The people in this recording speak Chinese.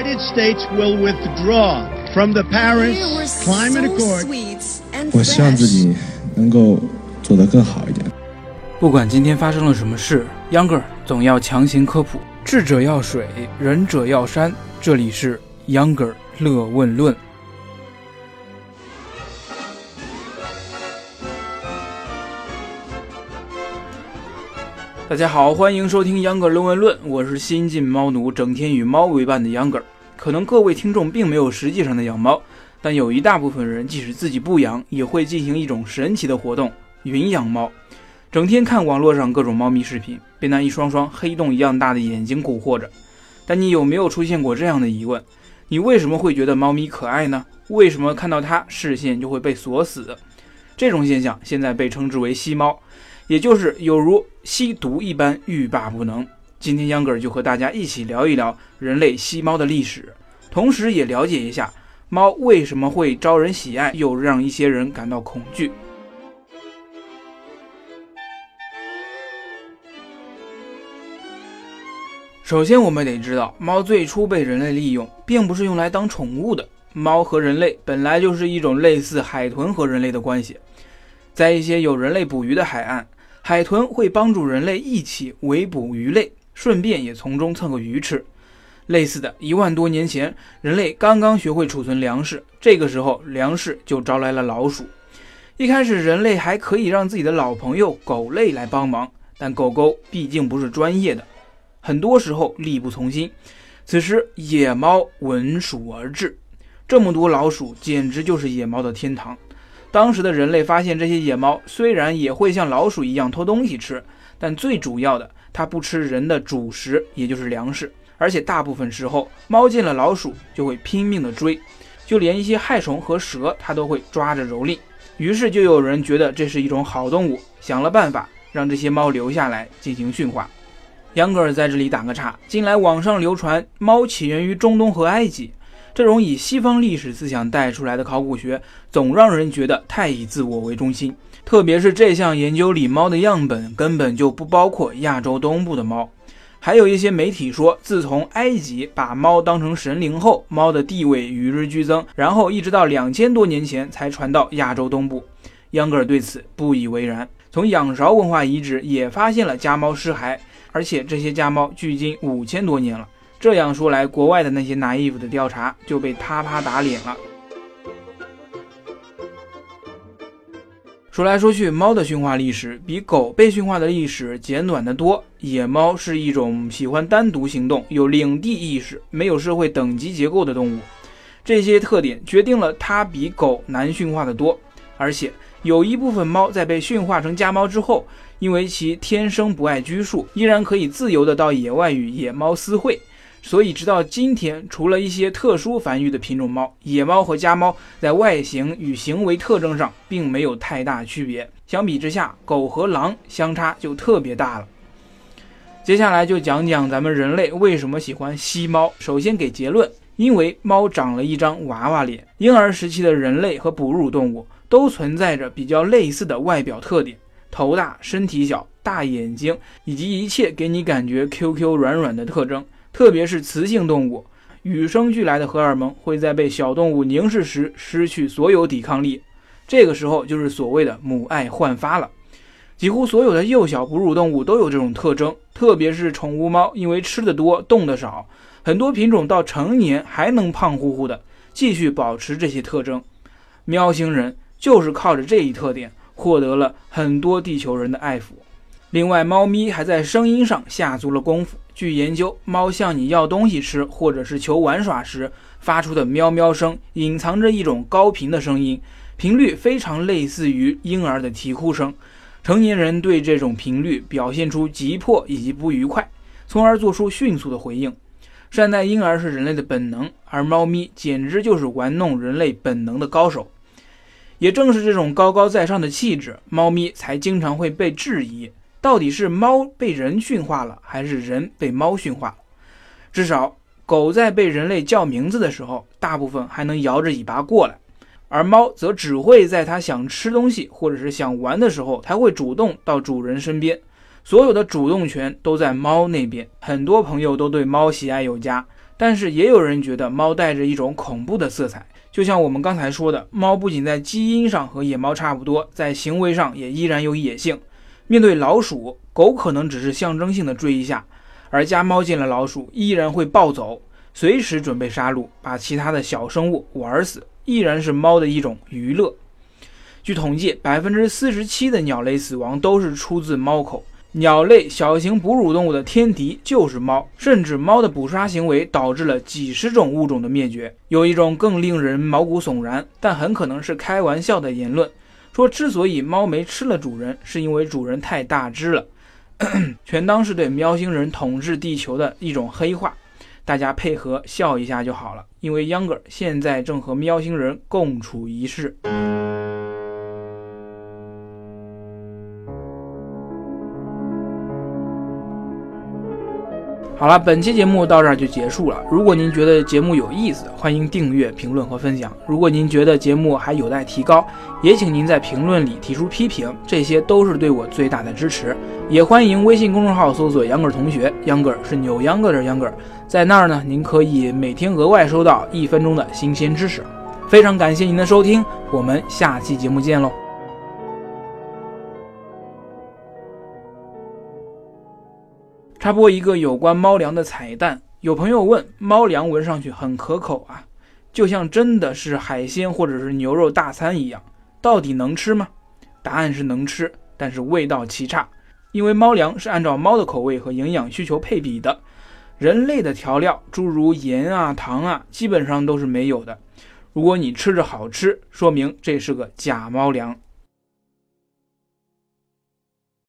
United States will withdraw from the Paris Climate Accord. 我希望自己能够做得更好一点。不管今天发生了什么事，Younger 总要强行科普。智者要水，仁者要山。这里是 Younger 乐问论。大家好，欢迎收听秧歌论文论，我是新晋猫奴，整天与猫为伴的 Younger。可能各位听众并没有实际上的养猫，但有一大部分人即使自己不养，也会进行一种神奇的活动——云养猫。整天看网络上各种猫咪视频，被那一双双黑洞一样大的眼睛蛊惑着。但你有没有出现过这样的疑问？你为什么会觉得猫咪可爱呢？为什么看到它视线就会被锁死？这种现象现在被称之为吸猫，也就是有如吸毒一般欲罢不能。今天秧歌儿就和大家一起聊一聊人类吸猫的历史，同时也了解一下猫为什么会招人喜爱，又让一些人感到恐惧。首先，我们得知道，猫最初被人类利用，并不是用来当宠物的。猫和人类本来就是一种类似海豚和人类的关系，在一些有人类捕鱼的海岸，海豚会帮助人类一起围捕鱼类，顺便也从中蹭个鱼吃。类似的，一万多年前，人类刚刚学会储存粮食，这个时候粮食就招来了老鼠。一开始，人类还可以让自己的老朋友狗类来帮忙，但狗狗毕竟不是专业的。很多时候力不从心，此时野猫闻鼠而至，这么多老鼠简直就是野猫的天堂。当时的人类发现，这些野猫虽然也会像老鼠一样偷东西吃，但最主要的，它不吃人的主食，也就是粮食。而且大部分时候，猫见了老鼠就会拼命的追，就连一些害虫和蛇，它都会抓着蹂躏。于是就有人觉得这是一种好动物，想了办法让这些猫留下来进行驯化。杨格尔在这里打个岔。近来网上流传猫起源于中东和埃及，这种以西方历史思想带出来的考古学，总让人觉得太以自我为中心。特别是这项研究里猫的样本根本就不包括亚洲东部的猫。还有一些媒体说，自从埃及把猫当成神灵后，猫的地位与日俱增，然后一直到两千多年前才传到亚洲东部。杨格尔对此不以为然。从仰韶文化遗址也发现了家猫尸骸。而且这些家猫距今五千多年了，这样说来，国外的那些拿衣服的调查就被啪啪打脸了。说来说去，猫的驯化历史比狗被驯化的历史简短得多。野猫是一种喜欢单独行动、有领地意识、没有社会等级结构的动物，这些特点决定了它比狗难驯化得多。而且有一部分猫在被驯化成家猫之后，因为其天生不爱拘束，依然可以自由地到野外与野猫私会，所以直到今天，除了一些特殊繁育的品种猫，野猫和家猫在外形与行为特征上并没有太大区别。相比之下，狗和狼相差就特别大了。接下来就讲讲咱们人类为什么喜欢吸猫。首先给结论，因为猫长了一张娃娃脸。婴儿时期的人类和哺乳动物都存在着比较类似的外表特点。头大、身体小、大眼睛，以及一切给你感觉 QQ 软软的特征，特别是雌性动物，与生俱来的荷尔蒙会在被小动物凝视时失去所有抵抗力，这个时候就是所谓的母爱焕发了。几乎所有的幼小哺乳动物都有这种特征，特别是宠物猫，因为吃的多、动的少，很多品种到成年还能胖乎乎的，继续保持这些特征。喵星人就是靠着这一特点。获得了很多地球人的爱抚。另外，猫咪还在声音上下足了功夫。据研究，猫向你要东西吃，或者是求玩耍时发出的喵喵声，隐藏着一种高频的声音，频率非常类似于婴儿的啼哭声。成年人对这种频率表现出急迫以及不愉快，从而做出迅速的回应。善待婴儿是人类的本能，而猫咪简直就是玩弄人类本能的高手。也正是这种高高在上的气质，猫咪才经常会被质疑：到底是猫被人驯化了，还是人被猫驯化？至少，狗在被人类叫名字的时候，大部分还能摇着尾巴过来，而猫则只会在它想吃东西或者是想玩的时候，才会主动到主人身边。所有的主动权都在猫那边。很多朋友都对猫喜爱有加。但是也有人觉得猫带着一种恐怖的色彩，就像我们刚才说的，猫不仅在基因上和野猫差不多，在行为上也依然有野性。面对老鼠，狗可能只是象征性的追一下，而家猫见了老鼠依然会暴走，随时准备杀戮，把其他的小生物玩死，依然是猫的一种娱乐。据统计，百分之四十七的鸟类死亡都是出自猫口。鸟类小型哺乳动物的天敌就是猫，甚至猫的捕杀行为导致了几十种物种的灭绝。有一种更令人毛骨悚然，但很可能是开玩笑的言论，说之所以猫没吃了主人，是因为主人太大只了，全当是对喵星人统治地球的一种黑化。大家配合笑一下就好了，因为秧歌儿现在正和喵星人共处一室。好了，本期节目到这儿就结束了。如果您觉得节目有意思，欢迎订阅、评论和分享。如果您觉得节目还有待提高，也请您在评论里提出批评，这些都是对我最大的支持。也欢迎微信公众号搜索“秧歌儿同学”，秧歌儿是扭秧歌的秧歌儿，在那儿呢，您可以每天额外收到一分钟的新鲜知识。非常感谢您的收听，我们下期节目见喽。插播一个有关猫粮的彩蛋。有朋友问，猫粮闻上去很可口啊，就像真的是海鲜或者是牛肉大餐一样，到底能吃吗？答案是能吃，但是味道奇差，因为猫粮是按照猫的口味和营养需求配比的，人类的调料，诸如盐啊、糖啊，基本上都是没有的。如果你吃着好吃，说明这是个假猫粮。